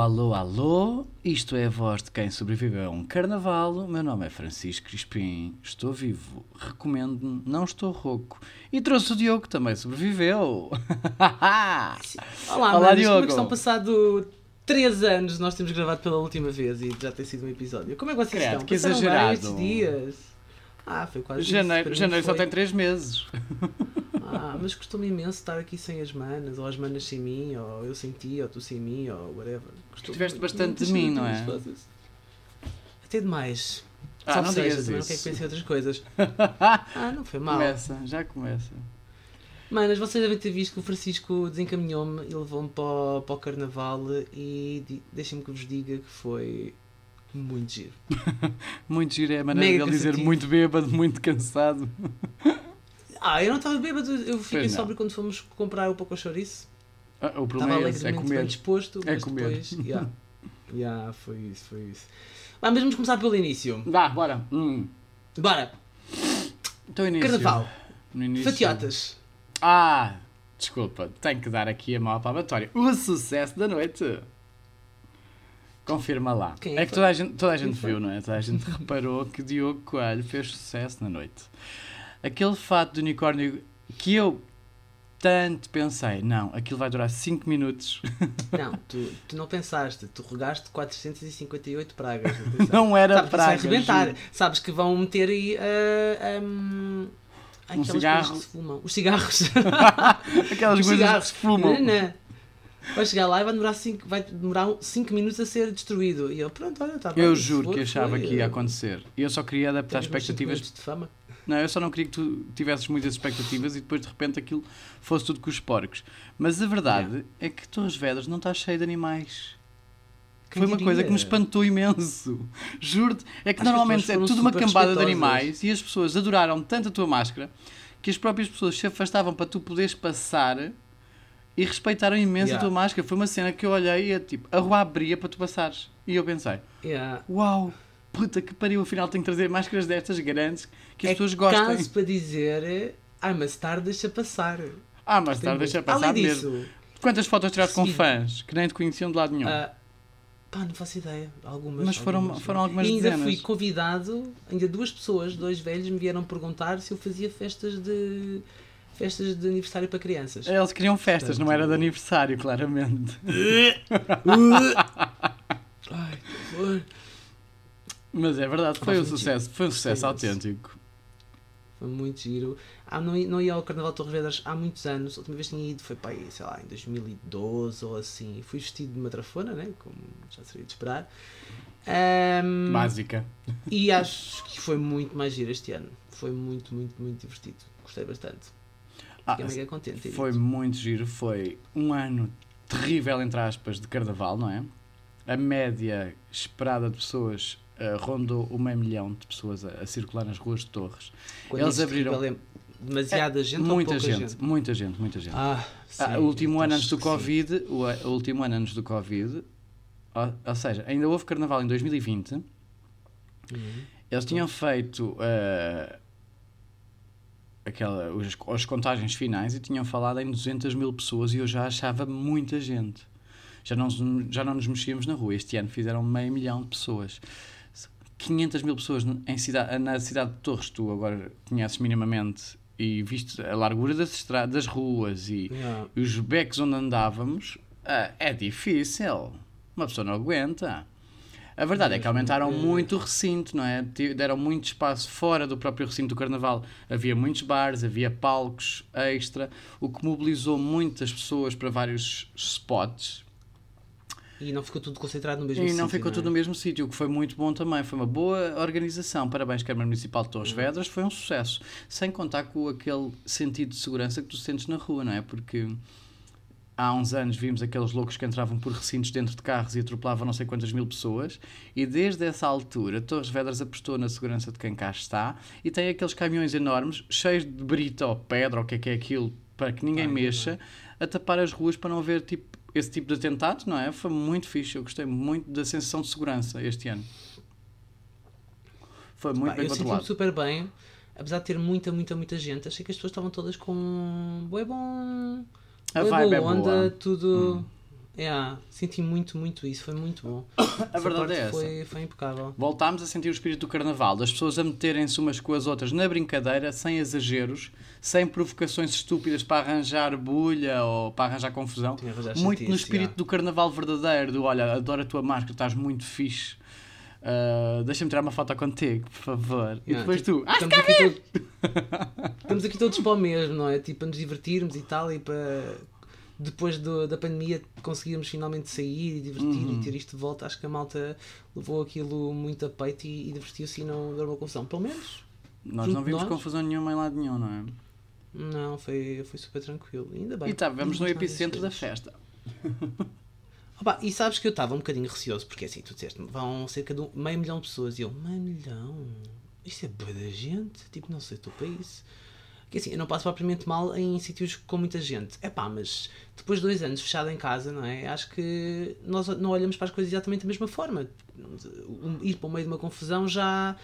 alô, alô. Isto é a voz de quem sobreviveu a um carnaval. O meu nome é Francisco Crispim. Estou vivo. Recomendo-me. Não estou rouco. E trouxe o Diogo, que também sobreviveu. Olá, Olá, Diogo. Como é que estão passado 3 anos nós temos gravado pela última vez e já tem sido um episódio. Como é que vocês Credo, estão? que Passaram exagerado. estes dias? Ah, foi quase isso. Janeiro, mim janeiro só tem 3 meses. Ah, mas custou-me imenso estar aqui sem as manas, ou as manas sem mim, ou eu sem ti, ou tu sem mim, ou whatever. Custou Tiveste bastante de mim, não é? Até demais. Ah, Só não seja, digas também não isso. quero que pense em outras coisas. Ah, não foi mal. Começa, já começa. Manas, vocês devem ter visto que o Francisco desencaminhou-me e levou-me para, o- para o carnaval e deixem-me que vos diga que foi muito giro. Muito giro é a maneira Mega dele dizer cansativo. muito bêbado, muito cansado. Ah, eu não estava bêbado, eu fiquei Pois não. sóbrio quando fomos comprar o pouco chouriço. Ah, o Estava problema é esse, é alegremente bem comer. disposto, É mas comer. depois. Yeah, yeah, foi isso, foi isso. Mas vamos começar pelo início. Vá, bora. Hum. Bora, Então, início. carnaval, No início. fatiotas. Ah, desculpa, tenho que dar aqui a mão palmatória. O sucesso da noite. Confirma lá. Quem é que foi? toda a gente, toda a Quem gente foi? viu, não é? Toda a gente reparou que Diogo Coelho fez sucesso na noite. Aquele fato de unicórnio que eu tanto pensei, não, aquilo vai durar 5 minutos. Não, tu, tu não pensaste, tu regaste 458 pragas. Não era Sabes que isso vai praga. arrebentar. Sabes que vão meter aí. ah, um, aquelas cigarro. coisas que se fumam. Os cigarros. Aquelas Os coisas que cigarros. se fumam. Não. Vai chegar lá e vai demorar 5 vai demorar 5 minutos a ser destruído. E eu, pronto, olha, tá bem, Eu juro for, que achava foi, que ia eh, acontecer. Eu só queria adaptar cinco expectativas de fama. Não, eu só não queria que tu tivesses muitas expectativas e depois de repente aquilo fosse tudo com os porcos. Mas a verdade é que Torres Vedras não está cheio de animais. Quem Foi uma coisa diria? que me espantou imenso. Juro-te. É que Acho normalmente é tudo uma cambada de animais e as pessoas adoraram tanto a tua máscara que as próprias pessoas se afastavam para tu poderes passar e respeitaram imenso Yeah. a tua máscara. Foi uma cena que eu olhei e é tipo, a rua abria para tu passares. E eu pensei, Yeah. uau, puta que pariu, afinal tenho que trazer máscaras destas grandes que as É pessoas gostem. caso para dizer. Ai, mas tarde deixa passar. Ah, mas tarde deixa passar Além mesmo. disso, Quantas fotos tiraste com fãs que nem te conheciam de lado nenhum? ah, pá, não faço ideia. Algumas. Mas foram- algumas. foram algumas E ainda dezenas. fui convidado, ainda duas pessoas, dois velhos, me vieram perguntar se eu fazia festas de. festas de aniversário para crianças. Eles queriam festas, não era de Portanto- aniversário, claramente. Ai, que horror. Mas é verdade, foi um sucesso, foi um sucesso Foi autêntico. Foi muito giro. Ah, não, ia- não ia ao Carnaval de Torres Vedras há muitos anos. A última vez que tinha ido foi para aí, sei lá, em 2012 ou assim. Fui vestido de matrafona, né? Como já seria de esperar. Ahm, Básica. e acho que foi muito mais giro este ano. Foi muito, muito, muito divertido. Gostei bastante. Ah, Fiquei mega contente. foi muito giro, foi um ano terrível, entre aspas, de carnaval, não é? A média esperada de pessoas eh, rondou o meio milhão de pessoas a, a circular nas ruas de Torres. Quando eles abriram- é demasiada gente ou muita gente, gente? muita gente, muita gente. Ah, Ah, sim, o último então ano antes do. Covid, o, o último ano antes do Covid, ou, ou seja, ainda houve carnaval em 2020. Uhum. Eles tinham feito eh, aquela, os, as contagens finais e tinham falado em 200 mil pessoas e eu já achava muita gente. Já não, já não nos mexíamos na rua. Este ano fizeram meio milhão de pessoas. 500 mil pessoas em cidade, na cidade de Torres, tu agora conheces minimamente e viste a largura das, estra- das ruas e, Yeah. os becos onde andávamos, ah, é difícil. Uma pessoa não aguenta. A verdade é que aumentaram muito o recinto, não é? Deram muito espaço fora do próprio recinto do Carnaval. Havia muitos bares, havia palcos extra, o que mobilizou muitas pessoas para vários spots. E não ficou tudo concentrado no mesmo E sítio. não ficou é? tudo no mesmo sítio, o que foi muito bom também. Foi uma boa organização. Parabéns, Câmara Municipal de Torres Vedras. Foi um sucesso. Sem contar com aquele sentido de segurança que tu sentes na rua, não é? Porque há uns anos vimos aqueles loucos que entravam por recintos dentro de carros e atropelavam não sei quantas mil pessoas. E desde essa altura, Torres Vedras apostou na segurança de quem cá está e tem aqueles caminhões enormes, cheios de brita ou pedra ou o que é que é aquilo, para que ninguém mexa, a tapar as ruas para não haver tipo, esse tipo de atentado, não é? Foi muito fixe. Eu gostei muito da sensação de segurança este ano. Foi muito Pá, bem eu senti-me controlado. super bem, apesar de ter muita, muita, muita gente. Achei que as pessoas estavam todas com. Bué bom. A bué vibe é boa onda, boa. tudo. Hum. É, senti muito, muito isso, foi muito bom. A verdade é essa. Foi, foi impecável. Voltámos a sentir o espírito do carnaval, das pessoas a meterem-se umas com as outras na brincadeira, sem exageros, sem provocações estúpidas para arranjar bulha ou para arranjar confusão. Muito no espírito já. do carnaval verdadeiro, do olha, adoro a tua máscara, estás muito fixe. Ah, Deixa-me tirar uma foto contigo, por favor. E Yeah, depois tipo, tu, ah, estamos, aqui todos, estamos aqui todos para o mesmo, não é? Tipo, para nos divertirmos e tal, e para depois do- da pandemia conseguirmos finalmente sair e divertir Uhum. e ter isto de volta. Acho que a malta levou aquilo muito a peito e, e divertiu-se e não deu uma confusão. Pelo menos, nós não vimos nós. confusão nenhuma em lado nenhum, não é? não, foi, foi super tranquilo. Ainda bem. E estávamos no epicentro da festa. Opa, e sabes que eu estava um bocadinho receoso, porque assim, tu disseste vão cerca de um- meio milhão de pessoas e eu, meio milhão? Isto é boa da gente? Tipo, não sei, estou para isso. Que assim, eu não passo propriamente mal em sítios com muita gente. É pá, mas depois de dois anos fechado em casa, não é? Acho que nós não olhamos para as coisas exatamente da mesma forma. Ir para o meio de uma confusão já.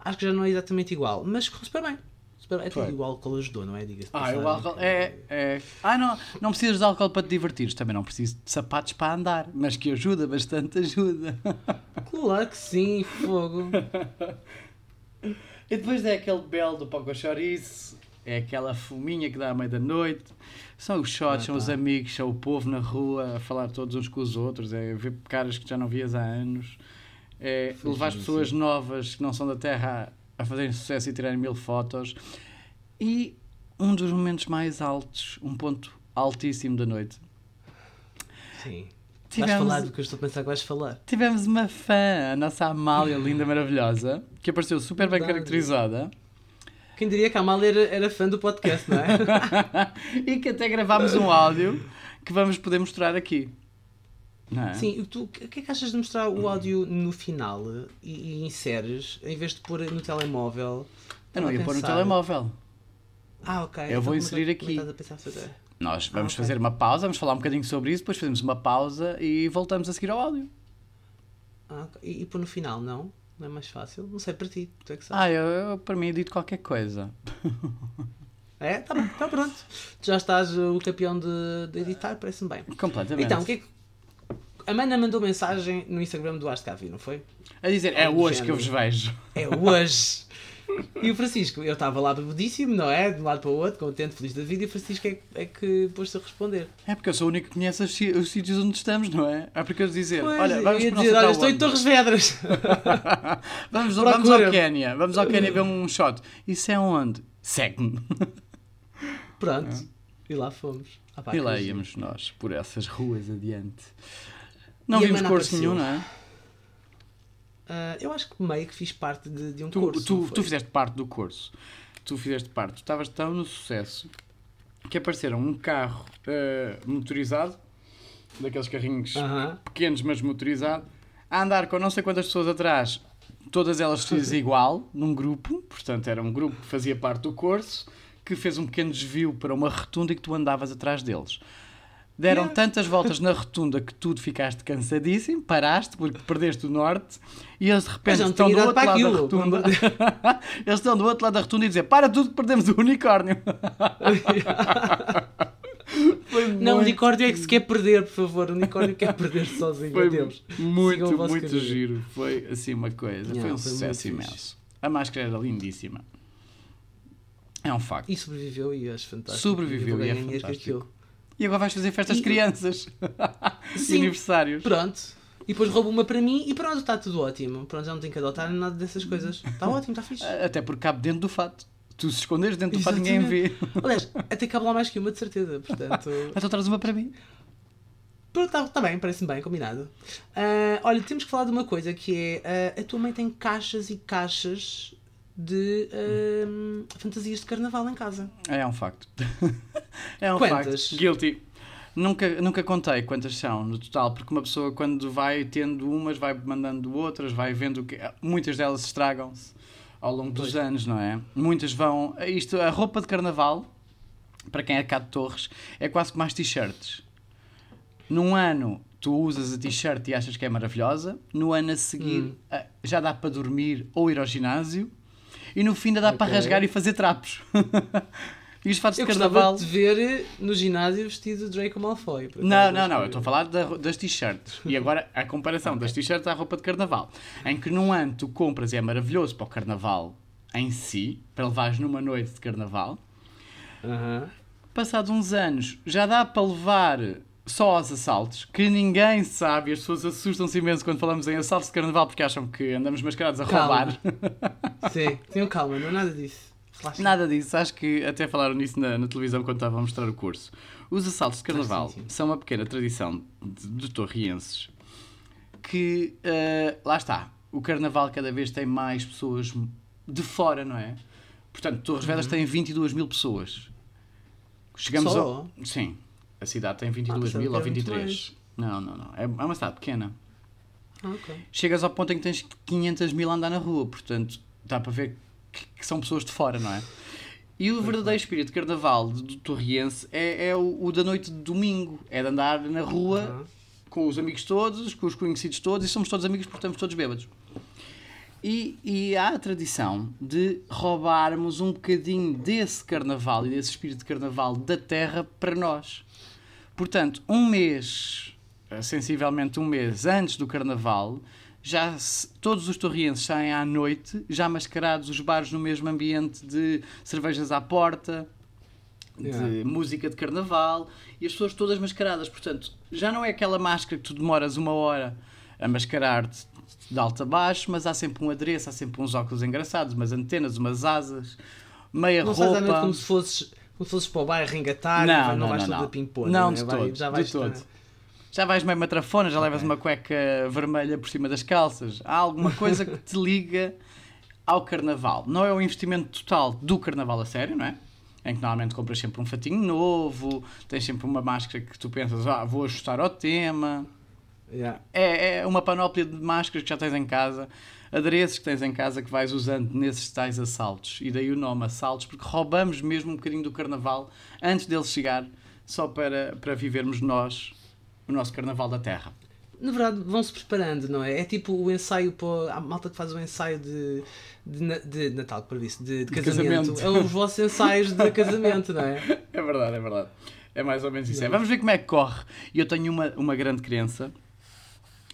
Acho que já não é exatamente igual. Mas correu super bem. Super bem. Até Foi. o álcool ajudou, não é? Diga-se. de Ah, passagem, o álcool. que- É, é. Ah, não, não precisas de álcool para te divertires. Também não preciso de sapatos para andar. Mas que ajuda, bastante ajuda. Claro que sim, fogo. E depois é aquele belo do Poco Chorizo. É aquela fuminha que dá à meia da noite. São os shots, Ah, são os pá. amigos, são o povo na rua a falar todos uns com os outros. É ver caras que já não vias há anos. É levar as pessoas sim. novas que não são da terra a, a fazerem sucesso e tirarem mil fotos. E um dos momentos mais altos, um ponto altíssimo da noite. Sim. Vais Tivemos- falar do que eu estou a pensar que vais falar. Tivemos uma fã, a nossa Amália, linda, maravilhosa, que apareceu super bem Verdade. caracterizada Quem diria que a Amália era, era fã do podcast, não é? e que até gravámos um áudio que vamos poder mostrar aqui. É? Sim, tu, o que é que achas de mostrar o áudio no final e, e inseres, em vez de pôr no telemóvel? Eu não ia pôr no telemóvel. Ah, ok. Eu vou como é- inserir é aqui. Nós vamos Ah, ok. fazer uma pausa, vamos falar um bocadinho sobre isso, depois fazemos uma pausa e voltamos a seguir ao áudio. Ah, ok. e, e pôr no final, não? Não é mais fácil? Não sei, para ti, tu é que sabes. Ah, eu, eu para mim dito qualquer coisa. É? Tá bem, tá pronto. Tu já estás o campeão de, de editar, parece-me bem. Completamente. Então, o que é que. A Mana mandou mensagem no Instagram do Cavi, não foi? A dizer, é hoje que eu vos vejo. É hoje! E o Francisco, eu estava lá bebedíssimo, não é? De um lado para o outro, contente, feliz da vida, e o Francisco é, é que pôs-se a responder. É porque eu sou o único que conhece os, sítios onde estamos, não é? É porque eu dizer, Pois, olha, vamos para dizer, olha, estou em? Torres Vedras. vamos, vamos ao. Quénia, vamos ao Quénia ver um shot. Isso é onde? Segue-me. Pronto. E lá fomos. Ah, pá, E lá íamos nós, por essas ruas adiante. Não E vimos curso nenhum, não é? Ah, eu acho que meio que fiz parte de, de um Tu, curso. tu, tu fizeste parte do curso. Tu fizeste parte. Tu estavas tão no sucesso que apareceram um carro eh, motorizado, daqueles carrinhos Aham. pequenos, mas motorizado, a andar com não sei quantas pessoas atrás, todas elas vestidas igual, num grupo. Portanto, era um grupo que fazia parte do curso, que fez um pequeno desvio para uma rotunda e que tu andavas atrás deles. Deram Yeah. tantas voltas na rotunda que tu ficaste cansadíssimo, paraste porque perdeste o norte e eles de repente estão do outro lado da rotunda. eles estão do outro lado da rotunda e dizem para tudo que perdemos o unicórnio. Foi Não, o muito- unicórnio é que se quer perder, por favor. O unicórnio quer perder sozinho. Foi muito, muito caminho. giro. Foi assim uma coisa. Yeah, foi um foi sucesso imenso. A máscara era lindíssima. É um facto. E sobreviveu e acho fantástico. Sobreviveu Eu vou e é fantástico. E agora vais fazer festas de crianças. e Sim. aniversários. Pronto. E depois roubo uma para mim e pronto, está tudo ótimo. Pronto, já não tenho que adotar nada dessas coisas. Está ótimo, está fixe. Até porque cabe dentro do fato. Tu se esconderes dentro do fato ninguém vê. Aliás, até cabe lá mais que uma, de certeza. Portanto, Então traz uma para mim. pronto, está tá bem, parece-me bem, combinado. Ah, olha, temos que falar de uma coisa que é: ah, a tua mãe tem caixas e caixas de ah, fantasias de carnaval em casa. É um facto. é um Quantas? facto. Guilty. Nunca, nunca contei quantas são no total, porque uma pessoa quando vai tendo umas, vai mandando outras, vai vendo que muitas delas estragam-se ao longo dos Pois. anos, não é? Muitas vão. Isto, a roupa de carnaval, para quem é cá de Torres, é quase como as t-shirts. Num ano tu usas a t-shirt e achas que é maravilhosa, no ano a seguir Hum. já dá para dormir ou ir ao ginásio, e no fim ainda dá para Ok. rasgar e fazer trapos. E os fatos Eu de carnaval. de ver no ginásio vestido Draco Malfoy. Não, não, não, eu estou a que- falar da- das t-shirts. E agora a comparação das t-shirts à roupa de carnaval. Em que num ano tu compras e é maravilhoso para o carnaval em si, para levares numa noite de carnaval. Aham. Passados uns anos, já dá para levar só aos assaltos, que ninguém sabe e as pessoas assustam-se imenso quando falamos em assaltos de carnaval porque acham que andamos mascarados a Calma. roubar. Sim, tenham calma, não é nada disso. Relaxa. Nada disso, acho que até falaram nisso na, na televisão quando estava a mostrar o curso. Os assaltos de carnaval sim, sim. são uma pequena tradição de, de torrienses que, eh, lá está, o carnaval cada vez tem mais pessoas de fora, não é? Portanto, Torres Vedras tem 22 mil pessoas. Chegamos Só? ao... Sim, a cidade tem 22 pensava mil ou era muito 23. Não, não, não. É, é uma cidade pequena. Ah, ok. Chegas ao ponto em que tens 500 mil a andar na rua, portanto, dá para ver que, que são pessoas de fora, não é? E o verdadeiro espírito de carnaval do Torriense é, é o, o da noite de domingo, é de andar na rua com os amigos todos, com os conhecidos todos, e somos todos amigos porque estamos todos bêbados. E, e há a tradição de roubarmos um bocadinho desse carnaval e desse espírito de carnaval da terra para nós. Portanto, um mês, eh, sensivelmente um mês antes do carnaval, já se- todos os torrienses saem à noite, já mascarados, os bares no mesmo ambiente de cervejas à porta, de Yeah. música de carnaval e as pessoas todas mascaradas. Portanto, já não é aquela máscara que tu demoras uma hora a mascarar-te de alto a baixo, mas há sempre um adereço, há sempre uns óculos engraçados, umas antenas, umas asas, meia Não roupa. noite como se fosses, como se fosses para o bairro engatar, Não, não, não, não vais não, não. pimpona. Não, né? de Vai- todo, Já de vais todo. Já vais meio matrafona, já levas Ok. uma cueca vermelha por cima das calças. Há alguma coisa que te liga ao carnaval. Não é o investimento total do carnaval a sério, não é? Em que normalmente compras sempre um fatinho novo, tens sempre uma máscara que tu pensas, ah, vou ajustar ao tema. Yeah. É, é uma panóplia de máscaras que já tens em casa, adereços que tens em casa que vais usando nesses tais assaltos. E daí o nome assaltos, porque roubamos mesmo um bocadinho do carnaval antes dele chegar, só para, para vivermos nós o nosso carnaval da terra. Na verdade, vão-se preparando, não é? É tipo o ensaio para. A malta que faz o ensaio de, de, de Natal, para isso, de, de casamento. casamento. É os vossos ensaios de casamento, não é? É verdade, é verdade. É mais ou menos isso. É, vamos ver como é que corre. E eu tenho uma, uma grande crença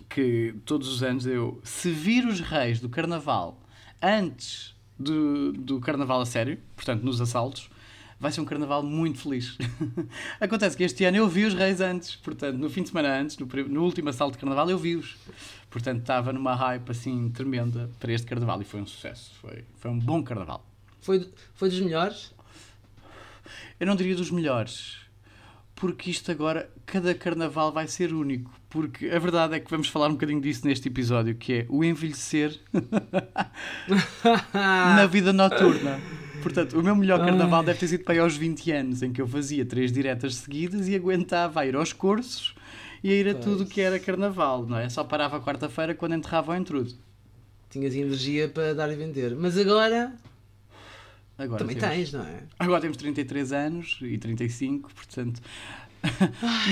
que todos os anos eu, se vir os reis do carnaval antes do, do carnaval a sério, portanto nos assaltos, vai ser um carnaval muito feliz. Acontece que este ano eu vi os reis antes, portanto no fim de semana antes, no, no último assalto de carnaval eu vi-os. Portanto estava numa hype assim tremenda para este carnaval e foi um sucesso. Foi, foi um bom carnaval. Foi, foi dos melhores? Eu não diria dos melhores, porque isto agora, cada carnaval vai ser único. Porque a verdade é que vamos falar um bocadinho disso neste episódio, que é o envelhecer na vida noturna. Portanto, o meu melhor carnaval Ai. deve ter sido para aí aos 20 anos, em que eu fazia três diretas seguidas e aguentava a ir aos cursos e a ir a Pois. tudo o que era carnaval, não é? Só parava quarta-feira quando enterrava o entrudo. Tinhas energia para dar e vender. Mas agora Agora também temos- tens, não é? Agora temos 33 anos e 35, portanto,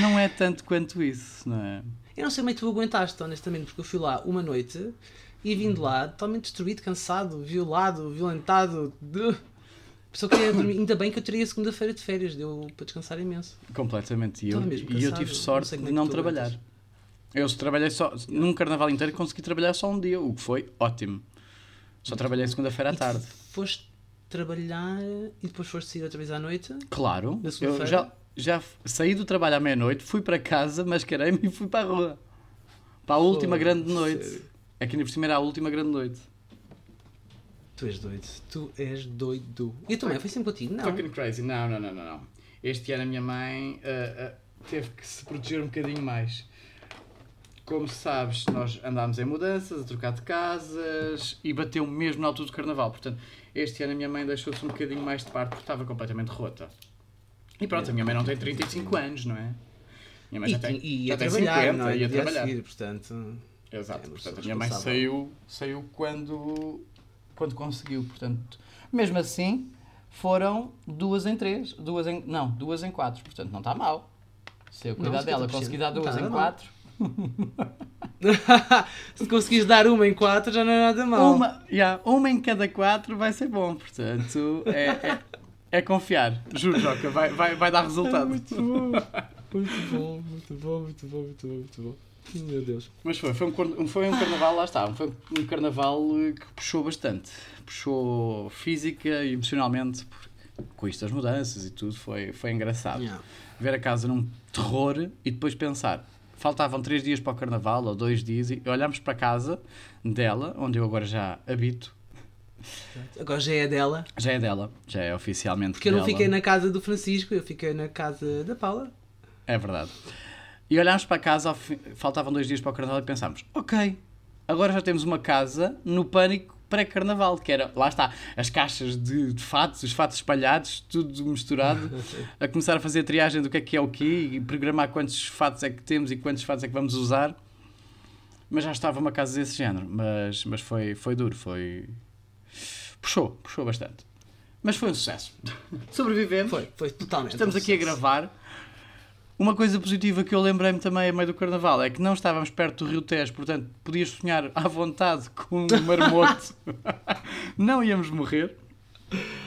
não é tanto quanto isso, não é? Eu não sei como é que tu aguentaste, honestamente, porque eu fui lá uma noite e vim de lá totalmente destruído, cansado, violado, violentado. Só queria dormir. Ainda bem que eu teria a segunda-feira de férias, deu para descansar imenso. Completamente. E eu, e eu tive não sorte como de é que não trabalhar. aguentas. Eu trabalhei só, num carnaval inteiro consegui trabalhar só um dia, o que foi ótimo. Só trabalhei segunda-feira à tarde. Foste trabalhar e depois foste sair outra vez à noite? Claro, Na eu já, já saí do trabalho à meia-noite, fui para casa, mascarei-me e fui para a rua. Para a última Foda-se, grande noite. sério. É que ainda por cima era a última grande noite. Tu és doido. Tu és doido. E tua mãe foi sempre contigo? Não. Fucking crazy. Não, não, não, não. Este ano a minha mãe ah, ah, teve que se proteger um bocadinho mais. Como sabes, nós andámos em mudanças, a trocar de casas e bateu mesmo na altura do carnaval. Portanto, este ano a minha mãe deixou-se um bocadinho mais de parte porque estava completamente rota. E pronto, a minha mãe não tem 35 anos, não é? Minha mãe E, já tem, e, já a tem trabalhar, 50 não é? e a No dia trabalhar. seguir, portanto... Exato, É, portanto a minha mãe saiu, saiu quando, quando conseguiu, portanto, mesmo assim foram duas em três, duas em, não, duas em quatro, portanto não está mal. Se eu cuidar dela, 50%, conseguir dar não duas em mal. quatro, Se conseguires dar uma em quatro já não é nada mal. uma, yeah, uma em cada quatro vai ser bom, portanto é, é, É confiar. Juro, Joca, vai, vai, vai dar resultado. Muito bom, muito bom, muito bom, muito bom, muito bom, muito bom. Meu Deus. Mas foi, foi um, foi um carnaval, lá está, foi um carnaval que puxou bastante. Puxou física e emocionalmente, porque com isto as mudanças e tudo, foi, foi engraçado. Yeah. Ver a casa num terror e depois pensar, faltavam três dias para o carnaval, ou dois dias, e olhamos para a casa dela, onde eu agora já habito, Agora já é dela. já é dela, já é oficialmente Porque eu não dela. fiquei na casa do Francisco, eu fiquei na casa da Paula. É verdade. E olhámos para a casa, faltavam dois dias para o carnaval e pensámos: ok, agora já temos uma casa no pânico pré-carnaval, que era, lá está, as caixas de, de fatos, os fatos espalhados, tudo misturado, a começar a fazer a triagem do que é que é o quê e programar quantos fatos é que temos e quantos fatos é que vamos usar. Mas já estava uma casa desse género, mas, mas foi, foi duro, foi. Puxou, puxou bastante. Mas foi um sucesso. Sobrevivemos. Foi, foi totalmente. Estamos um aqui a gravar. Uma coisa positiva que eu lembrei-me também a meio do carnaval é que não estávamos perto do Rio Tejo, portanto podias sonhar à vontade com um marmoto. não íamos morrer.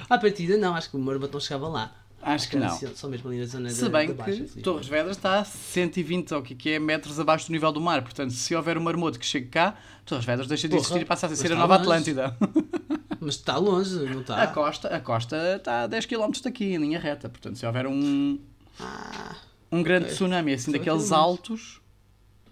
À partida, não, acho que o Marmot não chegava lá. Acho que era não. Só mesmo ali na zona Se da, bem da Baixa, que assim. Torres Vedras está a 120 ou o que é que é, metros abaixo do nível do mar. Portanto, se houver um marmoto que chegue cá, Torres Vedras deixa de Porra, existir e passa a ser a está nova longe. Atlântida. Mas está longe, não A está? costa, a costa está a 10 km daqui, em linha reta. Portanto, se houver um, Ah, um grande Ok. tsunami assim Só daqueles altos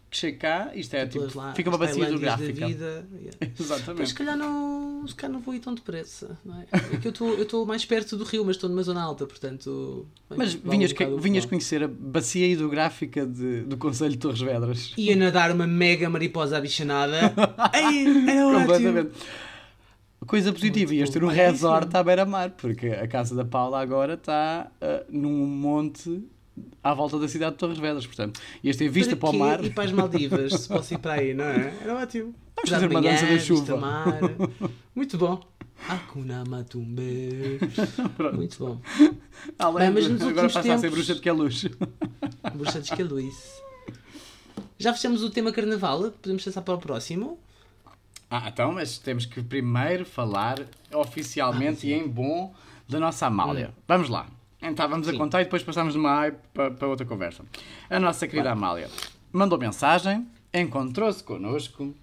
que chega cá, isto é tipo, lá, fica uma bacia hidrográfica. yeah. Mas se Exatamente. calhar não, se calhar não vou ir tão depressa, não é? É que eu estou- mais perto do rio, mas estou numa zona alta, portanto. bem, Mas vinhas, um o vinhas conhecer a bacia hidrográfica de- do Conselho de Torres Vedras. Ia nadar uma mega mariposa abichanada. Ei, era ótimo. Completamente. Coisa positiva, ias ter um. É resort à beira-mar, porque a casa da Paula agora está ah, num monte à volta da cidade de Torres Vedras, portanto, ias ter vista para, o quê mar. ir para as Maldivas, se posso ir para aí, não é? Era ótimo. Vamos fazer uma dança da chuva. mar. Muito bom. Hakuna Matumbe. Muito bom. Além Bem, mas agora passa a ser tempos- bruxa de que é luz. Bruxa de Escaluice. Já fechamos o tema carnaval? Podemos passar para o próximo? Ah, então, mas temos que primeiro falar oficialmente e em bom da nossa Amália. Vamos lá. Estávamos a. Sim. contar e depois passámos de uma para, para outra conversa. A nossa querida Amália mandou mensagem, encontrou-se connosco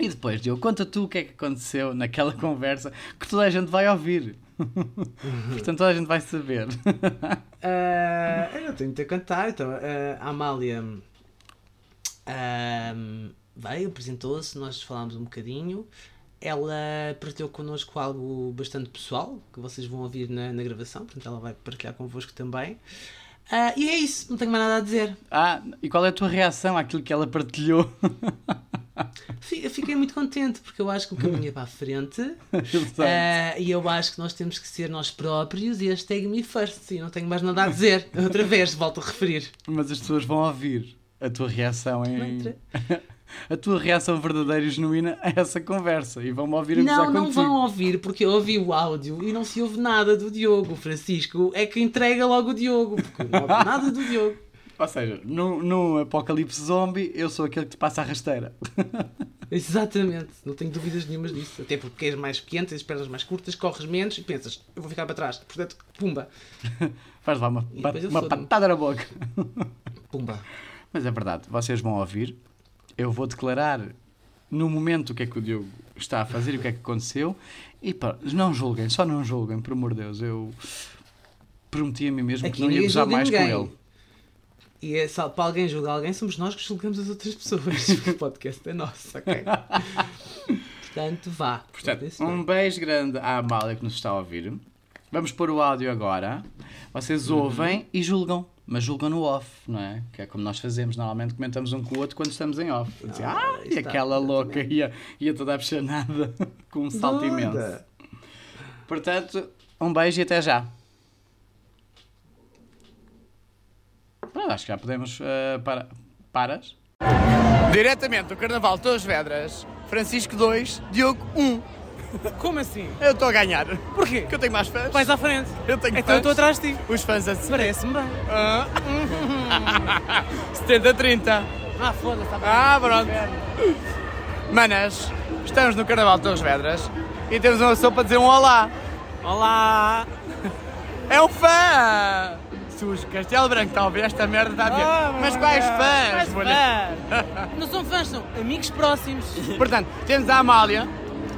e depois deu conta tu o que é que aconteceu naquela conversa que toda a gente vai ouvir. Portanto, toda a gente vai saber. Ah, eu não tenho muito a cantar, então ah, a Amália ahm, veio, apresentou-se, nós falámos um bocadinho. Ela partilhou connosco algo bastante pessoal, que vocês vão ouvir na, na gravação, portanto ela vai partilhar convosco também. Ah, e é isso, não tenho mais nada a dizer. Ah, e qual é a tua reação àquilo que ela partilhou? Fiquei muito contente porque eu acho que o caminho é para a frente ah, e eu acho que nós temos que ser nós próprios e hashtag me first. E não tenho mais nada a dizer. Outra vez, volto a referir. Mas as pessoas vão ouvir a tua reação em. A tua reação verdadeira e genuína a essa conversa e vão-me ouvir a Não, não contigo. vão ouvir porque eu ouvi o áudio e não se ouve nada do Diogo. O Francisco é que entrega logo o Diogo, porque não ouve nada do Diogo. Ou seja, num, num apocalipse zombie, eu sou aquele que te passa a rasteira. Exatamente, não tenho dúvidas nenhumas disso. Até porque és mais pequeno, tens as pernas mais curtas, corres menos e pensas, eu vou ficar para trás. Portanto, pumba, Faz lá uma, uma fodo-me. patada na boca. pumba. Mas é verdade, vocês vão ouvir. Eu vou declarar no momento o que é que o Diogo está a fazer e o que é que aconteceu. E pá, não julguem, só não julguem, por amor de Deus. Eu prometi a mim mesmo que Aqui não ia julga mais ninguém. com ele. E é só, para alguém julgar alguém, somos nós que julgamos as outras pessoas. O podcast é nosso, ok? Portanto, vá. Portanto, um beijo grande à Amália que nos está a ouvir. Vamos pôr o áudio agora. Vocês Uhum. ouvem e julgam. Mas julgam no off, não é? Que é como nós fazemos. Normalmente comentamos um com o outro quando estamos em off. Dizem, Ah, ah, e está, aquela louca ia, ia toda abchanada com um salto Doida. imenso. Portanto, um beijo e até já. Ah, acho que já podemos. eh, para... Paras? Diretamente do Carnaval de Torres Vedras, Francisco 2, Diogo 1. Como assim? Eu estou a ganhar. Porquê? Porque eu tenho mais fãs. Vais à frente. Eu tenho Então eu estou fãs. atrás de ti. Os fãs a seguir. Parece-me bem. Ah. 70-30. Ah, foda-se, bem. Ah, pronto. Manas, estamos no Carnaval de Torres Vedras e temos uma pessoa para dizer um olá. Olá! É um fã! Sus Castelo Branco, está a ouvir esta merda, está a ver. Ah, Mas quais fãs? Quais fãs? Não são fãs, são amigos próximos. Portanto, temos a Amália.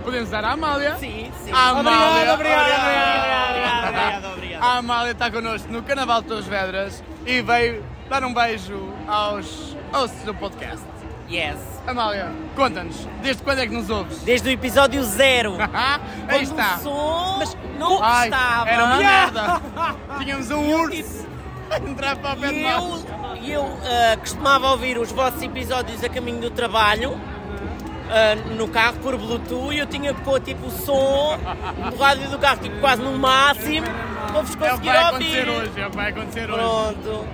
Podemos dar a Amália. Sim, sim. A Amália. Obrigado, obrigado, obrigado, obrigado, obrigado, obrigado. A Amália está connosco no Carnaval de Torres Vedras e veio dar um beijo aos hosts do podcast. Yes. Amália, conta-nos, desde quando é que nos ouves? Desde o episódio zero. Aí Quando está. o som Mas não Ai, estava. era uma merda. Tínhamos um urso a entrar para o pé de nós. eu, e eu ah, costumava ouvir os vossos episódios a caminho do trabalho. Ah, no carro por Bluetooth e eu tinha que pôr tipo o som do rádio do carro tipo quase no máximo para vos É o que conseguir vai ouvir. acontecer hoje, é o que vai acontecer hoje. Pronto.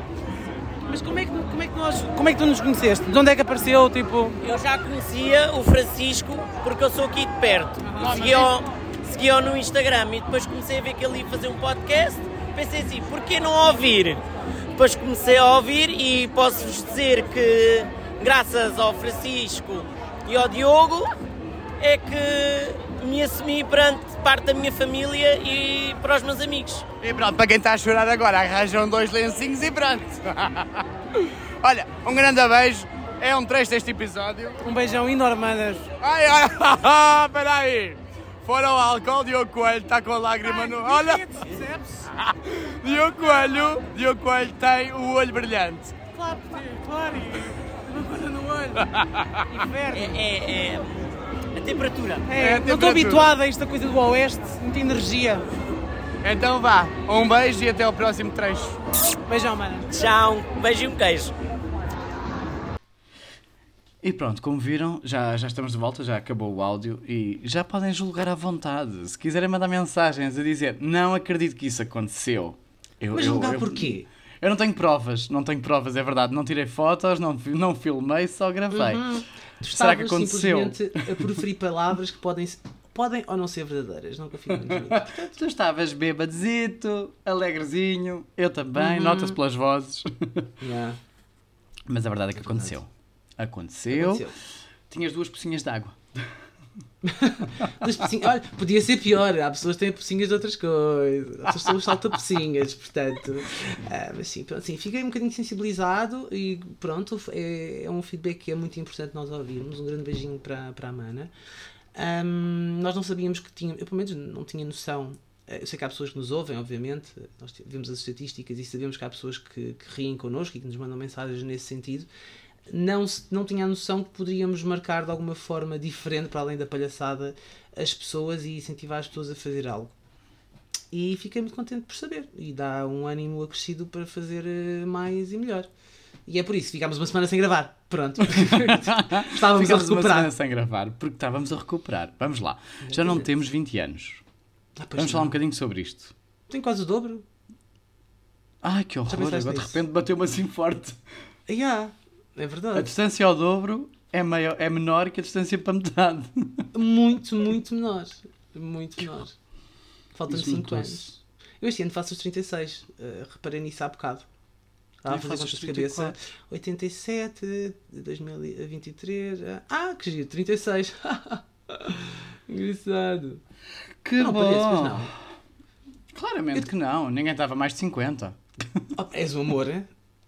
Mas como é, que, como, é que nós, como é que tu nos conheceste? De onde é que apareceu? Tipo, Eu já conhecia o Francisco porque eu sou aqui de perto. Segui-o segui no Instagram e depois comecei a ver que ele ia fazer um podcast. Pensei assim, porquê não ouvir? Depois comecei a ouvir e posso-vos dizer que, graças ao Francisco e ao Diogo, é que me assumi perante parte da minha família e para os meus amigos. E pronto, para quem está a chorar agora, arranjam dois lencinhos e pronto. Olha, um grande beijo. É um trecho deste episódio. um beijão enorme, manas. Ai, ai, espera aí. Fora o álcool, Diogo Coelho está com a lágrima no... Olha, Diogo Coelho, Diogo Coelho tem o olho brilhante. Claro, claro. Uma coisa no olho. É, Inferno. é- é a temperatura. É, É a não estou temperatura. habituada a esta coisa do oeste, muita energia. Então vá, um beijo e até ao próximo trecho. Beijão, manas. Tchau, um beijo e um queijo. E pronto, como viram, já, já estamos de volta, já acabou o áudio e já podem julgar à vontade. Se quiserem mandar mensagens a dizer não acredito que isso aconteceu. Eu, Mas eu- julgar eu- porquê? Eu não tenho provas, não tenho provas, é verdade. Não tirei fotos, não, não filmei, só gravei. Tu Será que aconteceu? simplesmente a proferir palavras que podem, podem ou não ser verdadeiras. Não confio muito nisso. Tu estavas bêbadozito, alegrezinho, eu também, nota-se pelas vozes. Yeah, Mas a verdade é que aconteceu. Aconteceu. aconteceu. Tinhas duas pocinhas de água. Das pocinhas- Olha, podia ser pior. Há pessoas que têm pocinhas de outras coisas. Há pessoas os salta-pocinhas, portanto. ah, mas sim, pronto, sim, fiquei um bocadinho sensibilizado e pronto, é, é um feedback que é muito importante nós ouvirmos. Um grande beijinho para, para a Mana. Ahm, nós não sabíamos que tínhamos, eu pelo menos não tinha noção. eh, Eu sei que há pessoas que nos ouvem, obviamente, nós vemos as estatísticas e sabemos que há pessoas que, que riem connosco e que nos mandam mensagens nesse sentido. Não, não tinha a noção que poderíamos marcar de alguma forma diferente, para além da palhaçada, as pessoas e incentivar as pessoas a fazer algo. E fiquei muito contente por saber. E dá um ânimo acrescido para fazer eh, mais e melhor. E é por isso, ficámos uma semana sem gravar. Pronto. Estávamos a Ficámos uma recuperar. semana sem gravar, porque estávamos a recuperar. Vamos lá. Já não temos 20 anos. Ah, Vamos falar um não. bocadinho sobre isto. Tem quase o dobro. Ai, que horror. Agora de repente bateu-me assim forte. Ah, yeah, é A verdade. distância ao dobro é, maior, é menor que a distância para metade. Muito, muito menor. Muito menor. Faltam-me Isso 5 notou-se. anos. Eu este ano faço os 36. eh, reparei nisso há bocado. Estava a Eu fazer faço contas os de cabeça. 34. 87, 2023. ah, que giro, 36. Engraçado. Que não, bom. parece, pois não. Claramente que não. Ninguém estava mais de 50. Oh, és um amor, hein?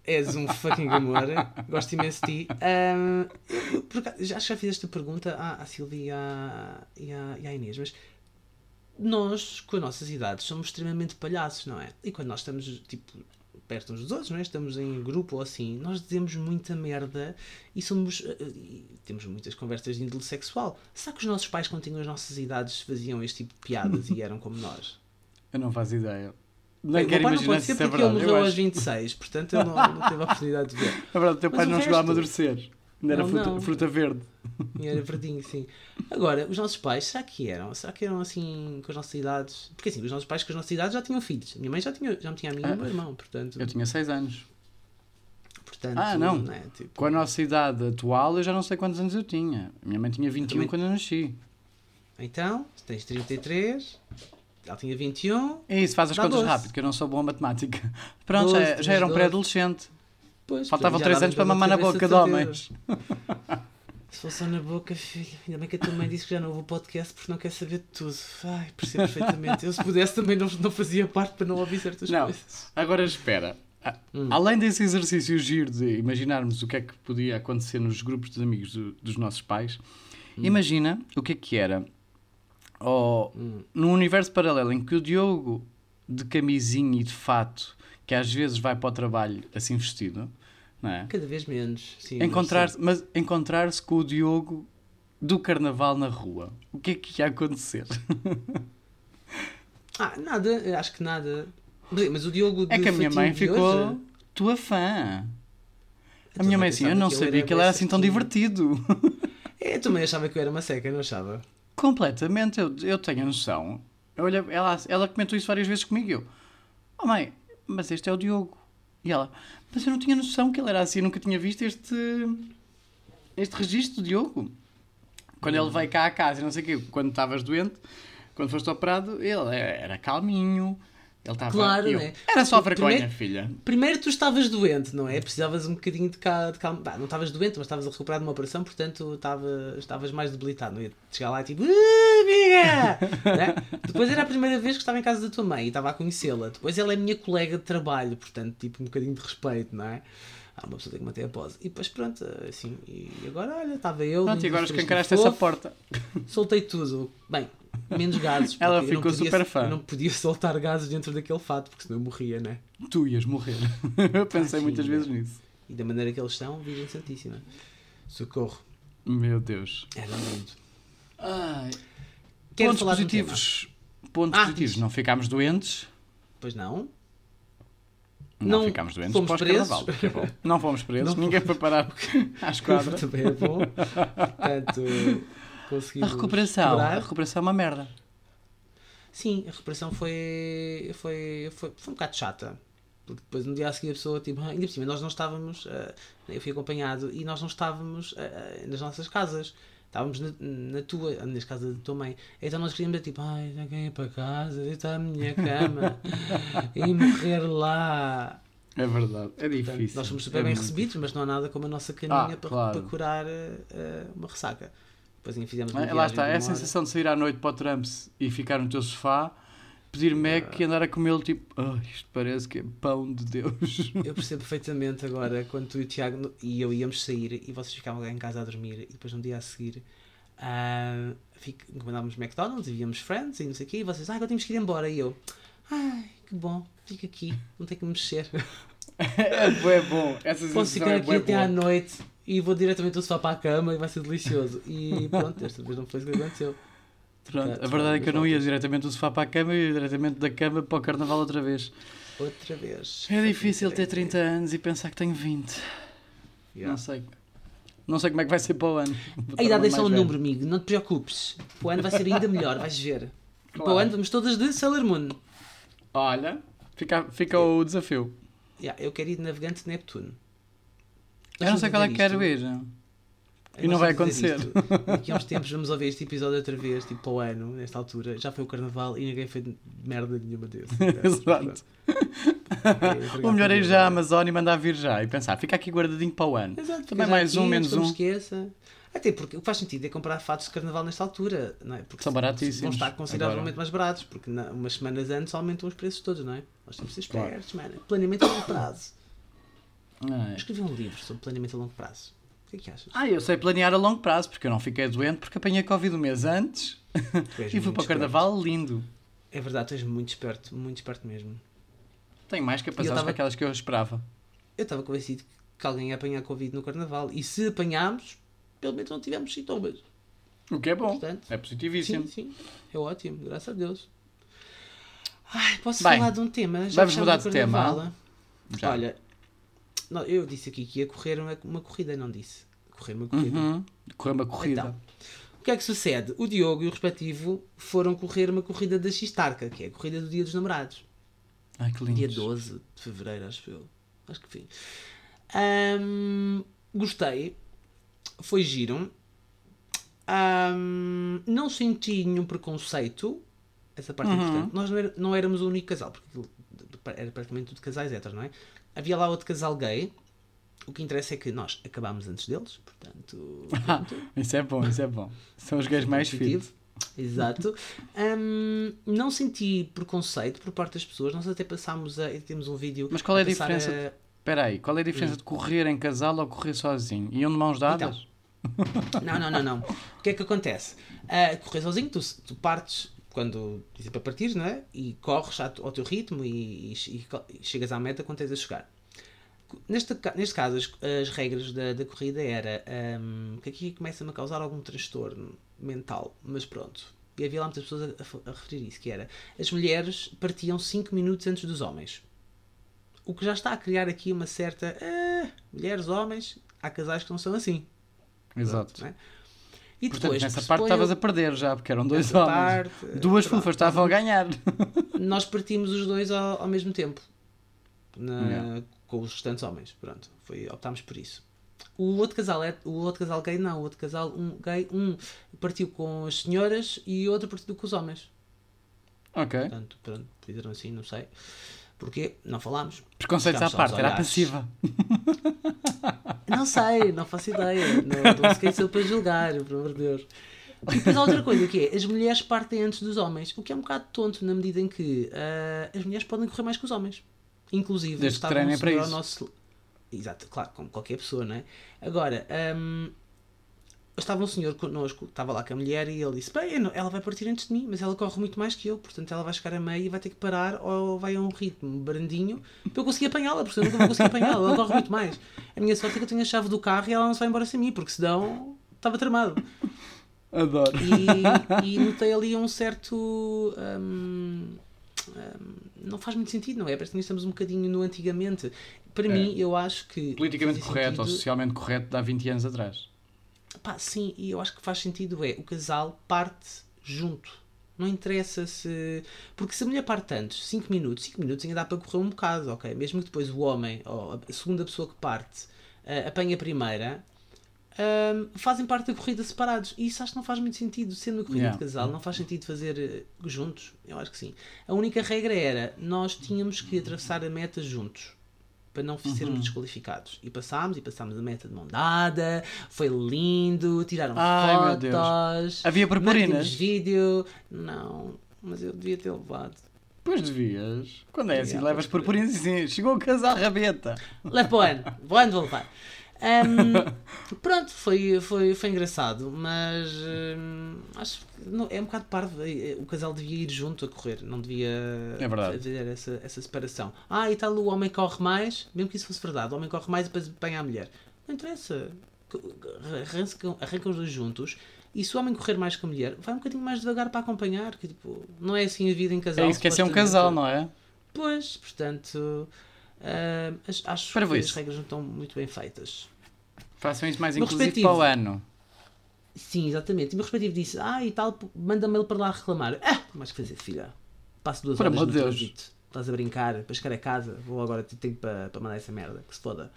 És um fucking amor. Gosto imenso de ti. Ahm, eu, por acaso, já, já fiz esta pergunta à, à Silvia e à, e, à, e à Inês, mas nós, com as nossas idades, somos extremamente palhaços, não é? E quando nós estamos, tipo, perto uns dos outros, não é? Estamos em grupo ou assim, nós dizemos muita merda e somos. eh, e temos muitas conversas de índole sexual. Será que os nossos pais, quando tinham as nossas idades, faziam este tipo de piadas e eram como nós? Eu não faço ideia. O Nem meu quero pai não imaginar pode se ser isso é porque ele verdade. morreu Eu aos acho. 26, portanto eu não, não tive a oportunidade de ver. É verdade, o teu Mas pai o não chegou a resto- amadurecer. Ainda era Não, fruta, não. fruta verde. Era verdinho, sim. Agora, os nossos pais, será que eram? Será que eram assim com as nossas idades? Porque assim, os nossos pais com as nossas idades já tinham filhos. A minha mãe já, tinha, já me tinha a mim e o meu irmão, portanto. Eu tinha 6 anos. portanto Ah, não. é? Tipo, Com a nossa idade atual, eu já não sei quantos anos eu tinha. A minha mãe tinha 21 também- quando eu nasci. Então, se tens 33, ela tinha 21. É isso, faz as contas 12. rápido, que eu não sou bom a matemática. Pronto, 12, já, já era um 12. pré-adolescente. Faltavam já 3 dávamos anos para mamar na boca de homens. Se fosse só na boca, filho. Ainda bem que a tua mãe disse que já não ouve o podcast porque não quer saber de tudo. Ai, percebo perfeitamente. Eu, se pudesse, também não, não fazia parte para não ouvir certas Não. coisas. Agora espera. A- Hum. Além desse exercício giro de imaginarmos o que é que podia acontecer nos grupos de amigos do- dos nossos pais, Hum. imagina o que é que era ó, Hum. num universo paralelo em que o Diogo de camisinha e de fato, que às vezes vai para o trabalho assim vestido, não é? Cada vez menos. Sim, Encontrar mas encontrar-se com o Diogo do carnaval na rua. O que é que ia acontecer? Ah, nada. Acho que nada. Mas, o Diogo de É que a minha mãe ficou hoje- tua fã. A minha mãe mãe assim, eu não que sabia que ele era assim tão divertido. É, eu também achava que eu era uma seca, não achava? Completamente, eu, eu tenho a noção. Eu ela, ela comentou isso várias vezes comigo. e Eu, oh mãe, mas este é o Diogo. E ela, mas eu não tinha noção que ele era assim, eu nunca tinha visto este, este registro do Diogo. Quando ele veio cá à casa, não sei o quê, quando estavas doente, quando foste operado, ele era calminho. Ele estava. Claro, eu, né? Era só vergonha, primeiro- filha. Primeiro tu estavas doente, não é? Precisavas um bocadinho de, ca- de calma. Bah, não estavas doente, mas estavas a recuperar de uma operação, portanto estava, estavas mais debilitado. Não ia chegar lá e tipo, "Ah, amiga! Né? Depois era a primeira vez que estava em casa da tua mãe e estava a conhecê-la. Depois ela é minha colega de trabalho, portanto, tipo, um bocadinho de respeito, não é? Ah, uma pessoa tem que manter a pose. E depois pronto, assim, e agora olha, estava eu. Pronto, e agora escancaraste essa porta. Soltei tudo. Bem, menos gases. Ela ficou podia- super fã. Eu não podia soltar gases dentro daquele fato, porque senão eu morria, né? Tu ias morrer. Eu pensei Ah, muitas vezes nisso. E da maneira que eles estão, Virgem Santíssima. Socorro. Meu Deus. Era lindo. Ai. Quero pontos positivos. Pontos Ah, positivos. diz. Não ficámos doentes. Pois não. Não, Não ficámos doentes fomos presos. é. Não fomos presos. Não Ninguém foi parar à esquadra. Também é bom. Portanto, A conseguimos. recuperação. quebrar. A recuperação é uma merda. Sim, a recuperação foi, foi, foi, foi um bocado chata. Porque depois no dia a seguir a pessoa, tipo, ainda por cima, nós não estávamos, ah, eu fui acompanhado e nós não estávamos ah, nas nossas casas. Estávamos na, na tua, nas casas da tua mãe. Então nós queríamos, tipo, ai, já quem ir para casa, deitar a minha cama e morrer lá. É verdade. É Portanto, difícil. nós somos super É bem muito. recebidos, mas não há nada como a nossa caminha Ah, para, claro. para curar ah, uma ressaca. Depois ainda fizemos uma Lá está. É a sensação de sair à noite para o Trumps e ficar no teu sofá, pedir Mac e andar a comê-lo tipo, "Ah, isto parece que é pão de Deus. Eu percebo perfeitamente agora quando tu e o Tiago e eu íamos sair e vocês ficavam lá em casa a dormir e depois no dia a seguir ah, fic- encomendávamos McDonald's e víamos Friends e não sei o quê e vocês, ah, agora temos que ir embora e eu, ai, que bom, fica aqui, não tenho que me mexer. é bom. Essa Posso sensação ficar é aqui até à boa. noite e vou diretamente ao sofá para a cama e vai ser delicioso. E pronto, desta vez não foi isso que aconteceu. Pronto, a verdade é que eu não ia diretamente do sofá para a cama, eu ia diretamente da cama para o carnaval outra vez. Outra vez. É difícil ter 30 anos e pensar que tenho 20. Yeah. Não sei. Não sei como é que vai ser para o ano. A idade é só um número, amigo, não te preocupes. Para o ano vai ser ainda melhor, vais ver. Para o Claro. ano vamos todas de Sailor Moon. Olha, fica, fica o desafio. Yeah, eu quero ir de navegante de Neptuno. Eu não sei qual é que quero ver. ir. E não vai acontecer. Daqui a uns tempos vamos ouvir este episódio outra vez, tipo para o ano, nesta altura. Já foi o carnaval e ninguém fez merda nenhuma desse. Exato. O melhor é ir já à Amazónia e mandar vir já e pensar, fica aqui guardadinho para o ano. Exato, Também mais já um, aqui, menos não um. se esqueça. Até porque o que faz sentido é comprar fatos de carnaval nesta altura, não é? Porque São baratíssimos Vão estar consideravelmente agora. mais baratos, porque na, umas semanas antes aumentam os preços todos, não é? Nós temos de ser Claro. espertos, mano. Planeamento a prazo. Ah, Eu escrevi um livro sobre planeamento a longo prazo. O que é que achas? Ah, eu sei planear a longo prazo, porque eu não fiquei doente, porque apanhei Covid um mês antes e fui para o carnaval lindo. É verdade, tu és muito esperto, muito esperto mesmo. Tenho mais capacidades tava- que aquelas que eu esperava. Eu estava convencido que alguém ia apanhar Covid no carnaval. E se apanhámos, pelo menos não tivemos sintomas. O que é bom. Portanto, É positivíssimo. Sim, sim. É ótimo, graças a Deus. Ai, posso Bem, falar de um tema? Já vamos mudar de tema. carnaval. Não, eu disse aqui que ia correr uma, uma corrida, não disse. Correr uma corrida. Uhum. Correr uma corrida. Então, o que é que sucede? O Diogo e o respectivo foram correr uma corrida da Xistarca, que é a corrida do Dia dos Namorados. Ai, que lindo. Dia 12 de fevereiro, acho eu. Acho que sim. Ahm, gostei. Foi giro. Ahm, não senti nenhum preconceito. Essa parte é Uhum. importante. Nós não, éramos o único casal, porque aquilo era praticamente tudo casais héteros, não é? Havia lá outro casal gay o que interessa é que nós acabámos antes deles, portanto. isso é bom, isso é bom. São os gays mais positivo. fit. Exato. Hum, não senti preconceito por parte das pessoas. Nós até passámos a. Temos um vídeo. Mas qual é a passar diferença? a- Espera aí, qual é a Hum. diferença de correr em casal ou correr sozinho? Iam de mãos dadas? Não, não, não, não. O que é que acontece? Ah, correr sozinho, tu, tu partes quando dizem para partir, não é? E corres ao, teu ritmo e, e- e chegas à meta quando tens a chegar. Neste, neste caso, as, as regras da, da corrida era hum, que aqui começa-me a causar algum transtorno mental, mas pronto. E havia lá muitas pessoas a, a a referir isso, que era as mulheres partiam 5 minutos antes dos homens. O que já está a criar aqui uma certa "Ah, mulheres, homens, há casais que não são assim. Exato. Pronto, não é? E Portanto, depois, nessa parte estavas a perder já, porque eram dois Essa homens. parte, Duas pronto. fufas estavam a ganhar. Nós partimos os dois ao, ao mesmo tempo. Na- Yeah. Com os restantes homens. Pronto. Foi, optámos por isso. O outro casal, é, o outro casal gay não. O outro casal um, gay, um partiu com as senhoras e o outro partiu com os homens. Ok. Portanto, pronto, fizeram assim, não sei. Porquê? Não falámos. Preconceitos à parte, era passiva. Não sei, não faço ideia. Não, não se quem sou para julgar, pelo amor de Deus. E depois há outra coisa que é, as mulheres partem antes dos homens, o que é um bocado tonto na medida em que ah, as mulheres podem correr mais que os homens. Inclusive, Desde um treinem para isso. nosso... Exato, claro, como qualquer pessoa, não é? Agora, hum, estava um senhor connosco, estava lá com a mulher e ele disse, bem, ela vai partir antes de mim, mas ela corre muito mais que eu, portanto ela vai chegar a meio e vai ter que parar ou vai a um ritmo brandinho para eu conseguir apanhá-la, porque eu nunca vou conseguir apanhá-la, ela corre muito mais. A minha sorte é que eu tenho a chave do carro e ela não se vai embora sem mim, porque senão estava tramado. Adoro. E, e notei ali um certo. hum, hum, não faz muito sentido, não é? Parece que nós estamos um bocadinho no antigamente. Para É. mim, eu acho que. Politicamente correto ou sentido- socialmente correto de há 20 anos atrás. Pá, sim, e eu acho que faz sentido é o casal parte junto. Não interessa se. Porque se a mulher parte antes, 5 minutos, 5 minutos ainda dá para correr um bocado, ok? Mesmo que depois o homem, ou a segunda pessoa que parte, eh, apanha a primeira, ahm, fazem parte da corrida separados. E isso acho que não faz muito sentido. Sendo uma corrida Yeah. de casal, não faz sentido fazer eh, juntos. Eu acho que sim. A única regra era nós tínhamos que atravessar a meta juntos. Para não Uhum. sermos desqualificados. E passámos, e passámos a meta de mão dada. Foi lindo. Tiraram Ai, fotos. Havia purpurinas? vídeo. Não, mas eu devia ter levado. Pois devias. Quando é assim, Yeah, levas purpurinas e assim, chegou o casal rabeta. Leve para o ano. Para o ano vou levar. Ahm, pronto, foi, foi, foi engraçado, mas hum, acho que não- é um bocado parvo. eh, O casal devia ir junto a correr, não devia É fazer essa, essa separação. Ah, e tal, o homem corre mais, mesmo que isso fosse verdade, o homem corre mais e depois apanha a mulher. Não interessa. Arrancam, arrancam os dois juntos. E se o homem correr mais que a mulher, vai um bocadinho mais devagar para acompanhar. Que, tipo, não é assim a vida em casal. É isso que é ser um casal, não é? Pois, portanto, as- acho Para que as regras não estão muito bem feitas. Façam isso mais No inclusivo para o ano. Sim, exatamente. E o meu respectivo disse: Ah, e tal, manda-me ele para lá reclamar. Ah, mais que fazer, filha. Passo duas Por horas no trânsito. Estás a brincar, para chegar a casa, vou agora ter tempo para, para mandar essa merda. Que se foda.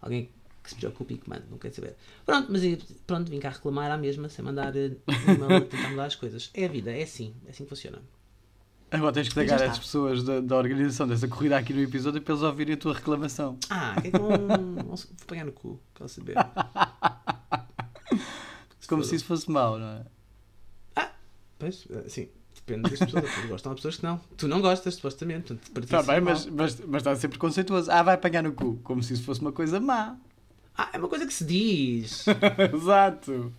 Alguém que se preocupe e que mande, não quer saber. Pronto, mas pronto, vim cá reclamar à mesma, sem mandar e-mail tentar mudar as coisas. É a vida, é assim, é assim que funciona. Agora tens que está. as pessoas da, da organização dessa corrida aqui no episódio para eles ouvirem a tua reclamação. Ah, é se- Vou pegar no cu, quero saber. Como foda. se isso fosse mau, não é? Pois, eh, sim, depende das pessoas. Gostam, há pessoas que não. Tu não gostas, supostamente. Portanto, para ti Está isso bem, é mas, mas, mas está a ser preconceituoso. Ah, vai apanhar no cu. Como se isso fosse uma coisa má. Ah, é uma coisa que se diz. Exato.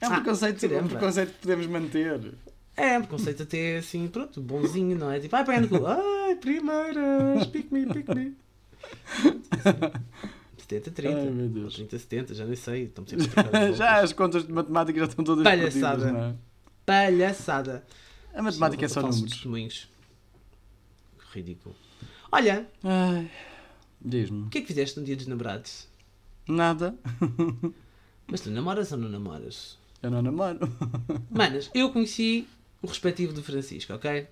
É um, Ah, preconceito, um caramba. preconceito que podemos manter. É um preconceito até assim, pronto, bonzinho, não é? Tipo, ai, pegando cu. Ai, primeiras, pick me, pick me. 70, 30. Ai, meu Deus. 30, 70, já nem sei. Estamos sempre já as contas de matemática já estão todas Palhaçada. não é? Palhaçada. A matemática é só números. ridículo. Olha, Diz-me. o que é que fizeste no dia dos namorados? Nada. Mas tu namoras ou não namoras? Eu não namoro. Manas, eu conheci o respectivo do Francisco, ok?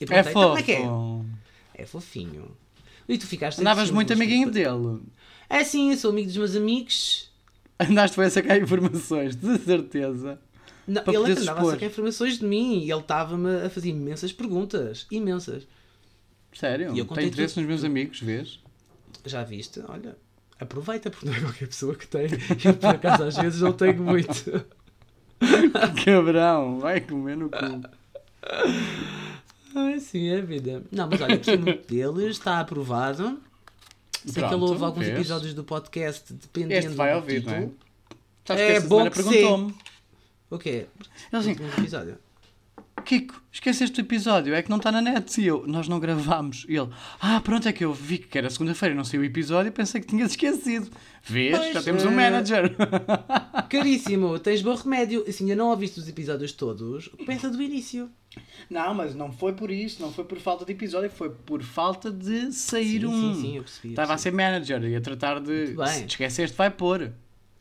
E É perguntei, então, fofo. como é que é? É fofinho. E tu ficaste Andavas muito amiguinho dele. É sim, eu sou amigo dos meus amigos. Andaste foi a sacar informações, de certeza. Não, Para ele é andava a expor. sacar informações de mim e ele estava-me a fazer imensas perguntas. Imensas. Sério? E eu Tem interesse tudo. nos meus amigos, vês? Já viste? Olha, aproveita, porque não é qualquer pessoa que tem. Eu, por acaso, às vezes não tenho muito. Cabrão, vai comer no cu. Ai, sim, é a vida. Não, mas olha, gostei muito dele, está aprovado. Sei que ele Pronto, ouve alguns vês? episódios do podcast, dependendo Este vai do ouvir, não é? Sabes É que esta bom semana perguntou-me. O quê? Assim, episódio. Kiko, esqueceste o episódio, é que não está na net. E eu, nós não gravámos. E ele, ah, pronto, é que eu vi que era segunda-feira e não saiu o episódio pensei que tinhas esquecido. Vês? Pois, Já temos um eh, manager. Caríssimo, tens bom remédio. Assim, ainda não ouviste os episódios todos, pensa do início. Não, mas não foi por isso, não foi por falta de episódio, foi por falta de sair Sim, um. sim, sim, eu percebi. eu Estava a ser manager e a tratar de. Se te esqueceste, vai pôr.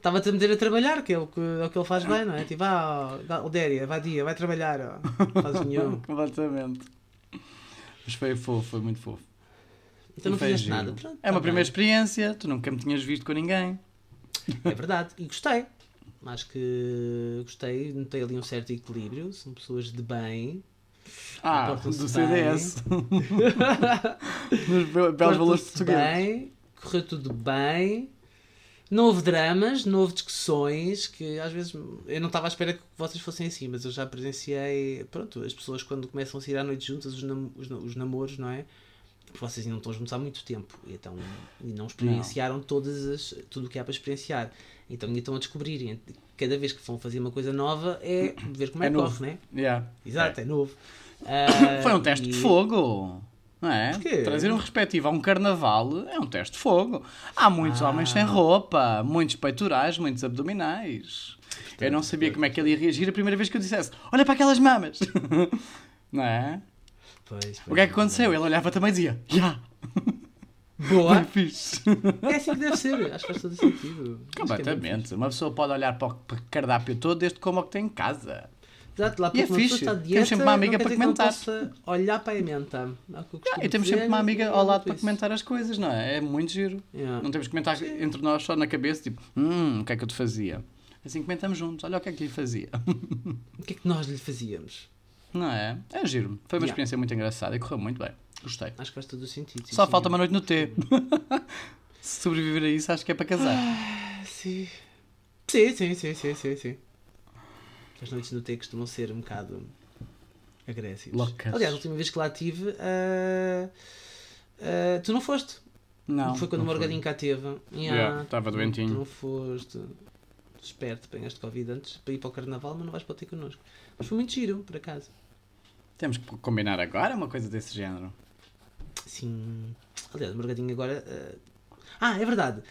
Estava-te a meter a trabalhar, que é o que, é o que ele faz bem, não é? Tipo, ah, Aldéria, vai dia, vai trabalhar. ó. Não fazes nenhum. Completamente. Mas foi fofo, foi muito fofo. Então não Foi fizeste giro. nada. Pronto, É uma tá primeira bem. experiência, tu nunca me tinhas visto com ninguém. É verdade, e gostei. Acho que gostei, notei ali um certo equilíbrio. São pessoas de bem. Ah, do. CDS. Nos be- belos valores portugueses. bem, correu tudo bem. Não houve dramas, não houve discussões, que às vezes eu não estava à espera que vocês fossem assim, mas eu já presenciei, pronto, as pessoas quando começam a sair à noite juntas, os, nam- os, os namoros, não é? Porque vocês ainda não estão juntos há muito tempo, e então e não experienciaram todas as, tudo o que há para experienciar. Então ainda estão a descobrir, cada vez que vão fazer uma coisa nova é ver como é, É que novo. corre, né? Yeah. Exato, é, novo. Ah, Foi um teste e- de fogo. Não é? Porquê? Trazer um respectivo a um carnaval é um teste de fogo. Há muitos Ah. homens sem roupa, muitos peitorais, muitos abdominais. eu não sabia como é que ele ia reagir a primeira vez que eu dissesse: Olha para aquelas mamas. não é? Pois, O pois, que é que aconteceu? Ele olhava também e dizia: Já, Boa! bem fixe. É assim que deve ser, acho que faz todo sentido. É Completamente. Uma pessoa pode olhar para o para o cardápio todo desde como o que tem em casa. Exato, lá E é fixe. de Temos dieta, sempre uma amiga para comentar. olhar para a menta. É costumo E temos dizer, sempre uma amiga e ao é lado para isso. comentar as coisas, não é? É muito giro. Yeah. Não temos que comentar entre nós só na cabeça, tipo, hum, o que é que eu te fazia? Assim comentamos juntos, olha o que é que lhe fazia. O que é que nós lhe fazíamos? Não é? É giro. Foi uma Yeah. experiência muito engraçada e correu muito bem. Gostei. Acho que faz todo o sentido. sim, Só sim. falta uma noite no T. Se sobreviver a isso, acho que é para casar. Ah, Sim. Sim, sim, sim, sim, sim, sim. As noites no T costumam ser um bocado agressivas. Loucas. Aliás, a última vez que lá estive, ah, ah, tu não foste. Não. Foi quando não o Morgadinho cá teve. Yeah, estava doentinho. Tu não foste. Esperto, apanhaste Covid antes para ir para o Carnaval, mas não vais para ter connosco. Mas foi muito giro, por acaso. Temos que combinar agora uma coisa desse género. Sim. Aliás, o Morgadinho agora. ah, Ah, é verdade.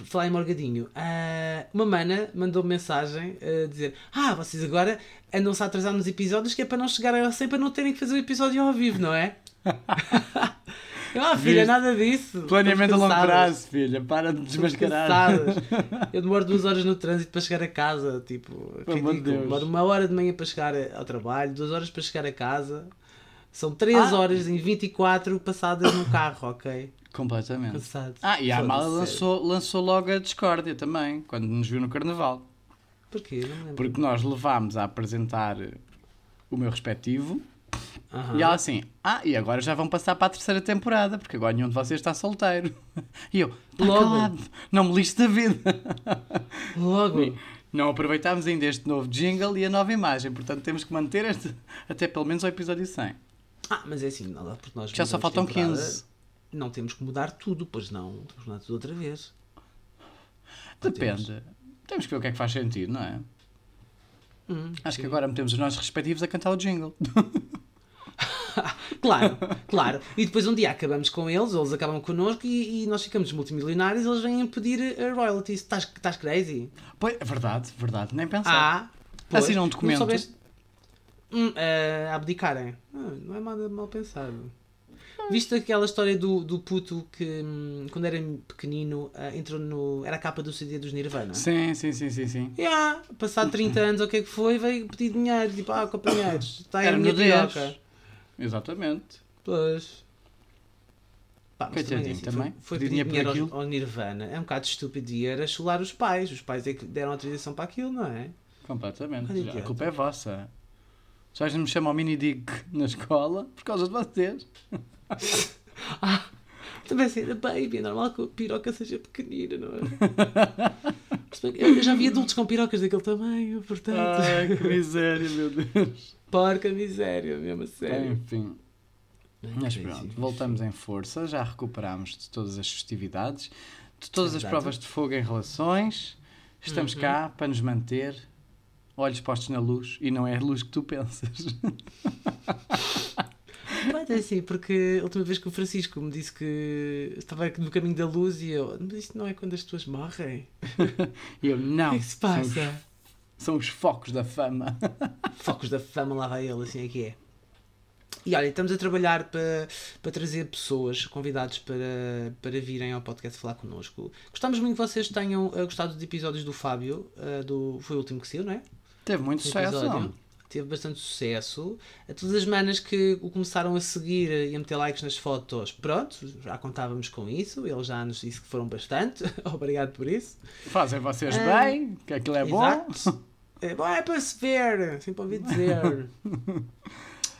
Por falar em Morgadinho, ah, uma mana mandou mensagem a dizer: Ah, vocês agora andam-se a atrasar nos episódios que é para não chegarem ao 100 para não terem que fazer o episódio ao vivo, não é? Eu, ah, filha, Viste? nada disso. Planeamento a longo prazo, filha. Para de desmascarar. Eu demoro duas horas no trânsito para chegar a casa. Tipo, ridículo. Demoro uma hora de manhã para chegar ao trabalho, duas horas para chegar a casa. São três Ah. horas em 24 passadas no carro, ok? Completamente. Cansado. Ah, e a Amala lançou, lançou logo a discórdia também, quando nos viu no Carnaval. Porquê? Porque nós levámos a apresentar o meu respectivo Aham. e ela assim, ah, e agora já vão passar para a terceira temporada, porque agora nenhum de vocês está solteiro. E eu, tá Logo. calado, não me lixo da vida. Logo. Não aproveitámos ainda este novo jingle e a nova imagem, portanto temos que manter este até pelo menos ao episódio 100. Ah, mas é assim, não, porque nós Já só faltam temporada, 15. Não temos que mudar tudo, pois não. Temos que mudar tudo outra vez. Depende. Temos que ver o que é que faz sentido, não é? Hum, Acho sim. que agora metemos os nossos respectivos a cantar o jingle. Claro, claro. E depois um dia acabamos com eles, eles acabam connosco e, e nós ficamos multimilionários eles vêm pedir uh, royalties. Estás estás crazy? Pois, é verdade, verdade, nem pensar. Ah, pois, Assinam um documento. soubeste- Hum, eh, abdicarem. Ah, não é mal, mal pensado. Viste aquela história do, do puto que, hum, quando era pequenino, ah, entrou no. Era a capa do CD dos Nirvana? Sim, sim, sim, sim, sim. Yeah, passado 30 anos, o que é que foi, veio pedir dinheiro. Tipo, ah, companheiros, está aí a Era minha 10. piroca. Exatamente. Pois. Pá, mas Coitadinho assim, também. Foi, foi Pedir dinheiro dinheiro ao, ao Nirvana. É um bocado estúpido e era chular os pais. Os pais é que deram autorização para aquilo, não é? Completamente. A culpa é vossa. Já me chamam mini dick na escola por causa de vocês. Também ser a baby, é normal que a piroca seja pequenina, não é? Eu já vi adultos com pirocas daquele tamanho, portanto. Ai, que miséria, meu Deus. Porca miséria, mesmo a sério. Enfim. Mas pronto, voltamos em força, já recuperámos de todas as festividades, de todas as provas de fogo em relações. Estamos Uhum. cá para nos manter, olhos postos na luz, e não é a luz que tu pensas. Mas é assim, porque a última vez que o Francisco me disse que estava no caminho da luz e eu, mas isto não é quando as pessoas morrem? E eu, O não, que é que se são os, passa? são os focos da fama. Focos da fama, lá vai ele, assim é que é. E olha, estamos a trabalhar para, para trazer pessoas, convidados para, para virem ao podcast falar connosco. Gostamos muito que vocês tenham eh, gostado dos episódios do Fábio, eh, do, foi o último que saiu, não é? Teve muito sucesso. Teve bastante sucesso. A todas as manas que o começaram a seguir e a meter likes nas fotos, pronto, já contávamos com isso. Ele já nos disse que foram bastante. Obrigado por isso. Fazem vocês Ah, bem, que aquilo é bom. Exato. É bom, é para se ver, sempre ouvi dizer.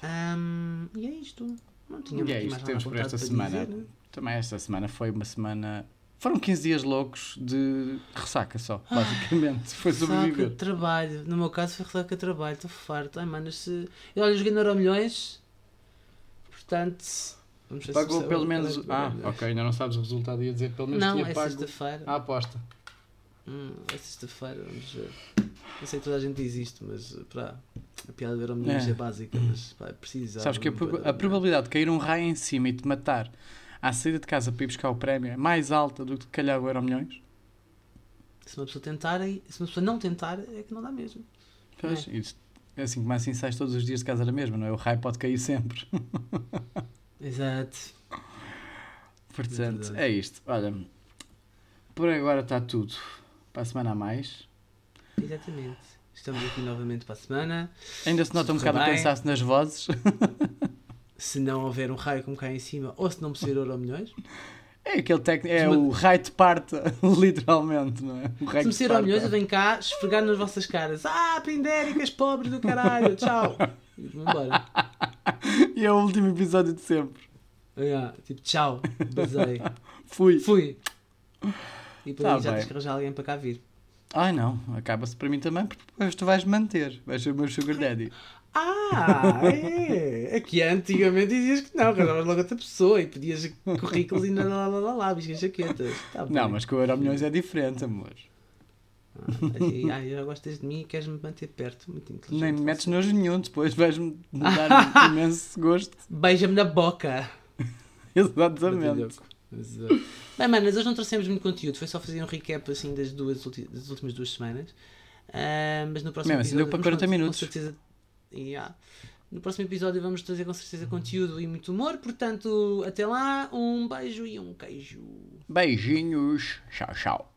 Ahm, e é isto. Não tinha E é muito isto mais que temos por esta semana. dizer. Também esta semana foi uma semana. Foram 15 dias loucos de ressaca só, basicamente. Foi Ressaca sobreviver. de trabalho. No meu caso foi ressaca de trabalho. Estou farto. Ai, mano, se... Eu olha, joguei no Euro Milhões. Portanto, vamos ver se Pagou pelo qual é menos. o Ah, ok, ainda não sabes o resultado. Ia dizer pelo menos Não, tinha é pago sexta-feira. a aposta. Hum, é sexta-feira, vamos ver. Eu sei que toda a gente diz isto, mas pá, a piada do Euro Milhões É. é, básica, mas pá, precisa. Sabes que a, a probabilidade de cair um raio em cima e te matar à saída de casa para ir buscar o prémio é mais alta do que calhar o Euro Milhões? Se uma pessoa tentar, e- se uma pessoa não tentar, é que não dá mesmo. Pois, isso, é assim como assim sais todos os dias de casa da mesma, não é? O raio pode cair sempre. Exato. Portanto, verdade. é isto. Olha, por agora está tudo. Para a semana a mais. Exatamente. Estamos aqui novamente para a semana. Ainda se nota um bocado o cansaço nas vozes. Se não houver um raio como cá em cima, ou se não me ser euro milhões, É aquele técnico, é o raio de parta, literalmente, não é? O raio se me ser milhões, eu venho cá esfregar nas vossas caras. Ah, pindéricas pobres do caralho, tchau. E embora. E é o último episódio de sempre. Yeah, tipo, tchau, basei. Fui. Fui. E depois Tá já bem. tens que arranjar alguém para cá vir. Ai não, acaba-se para mim também, porque depois tu vais manter. Vais ser o meu sugar daddy. Ah, é. Aqui antigamente dizias que não, arranjavas logo outra pessoa e pedias currículos e lá lá lá lá, lá biscas jaquetas. Tá. Não, mas com o Euro Milhões é diferente, amor. Ah, ah, já gostas de mim e queres me manter perto. Muito inteligente. Nem me metes nojo nenhum, depois vais-me dar imenso gosto. Beija-me na boca. Exatamente. Uh, Bem, manas, hoje não trouxemos muito conteúdo, foi só fazer um recap assim das, duas, das últimas duas semanas. Ah, mas no próximo Mesmo assim, deu para vamos 40 con- minutos. Com certeza, Yeah. No próximo episódio vamos trazer com certeza conteúdo e muito humor. Portanto, até lá, um beijo e um queijo. Beijinhos. Tchau, tchau.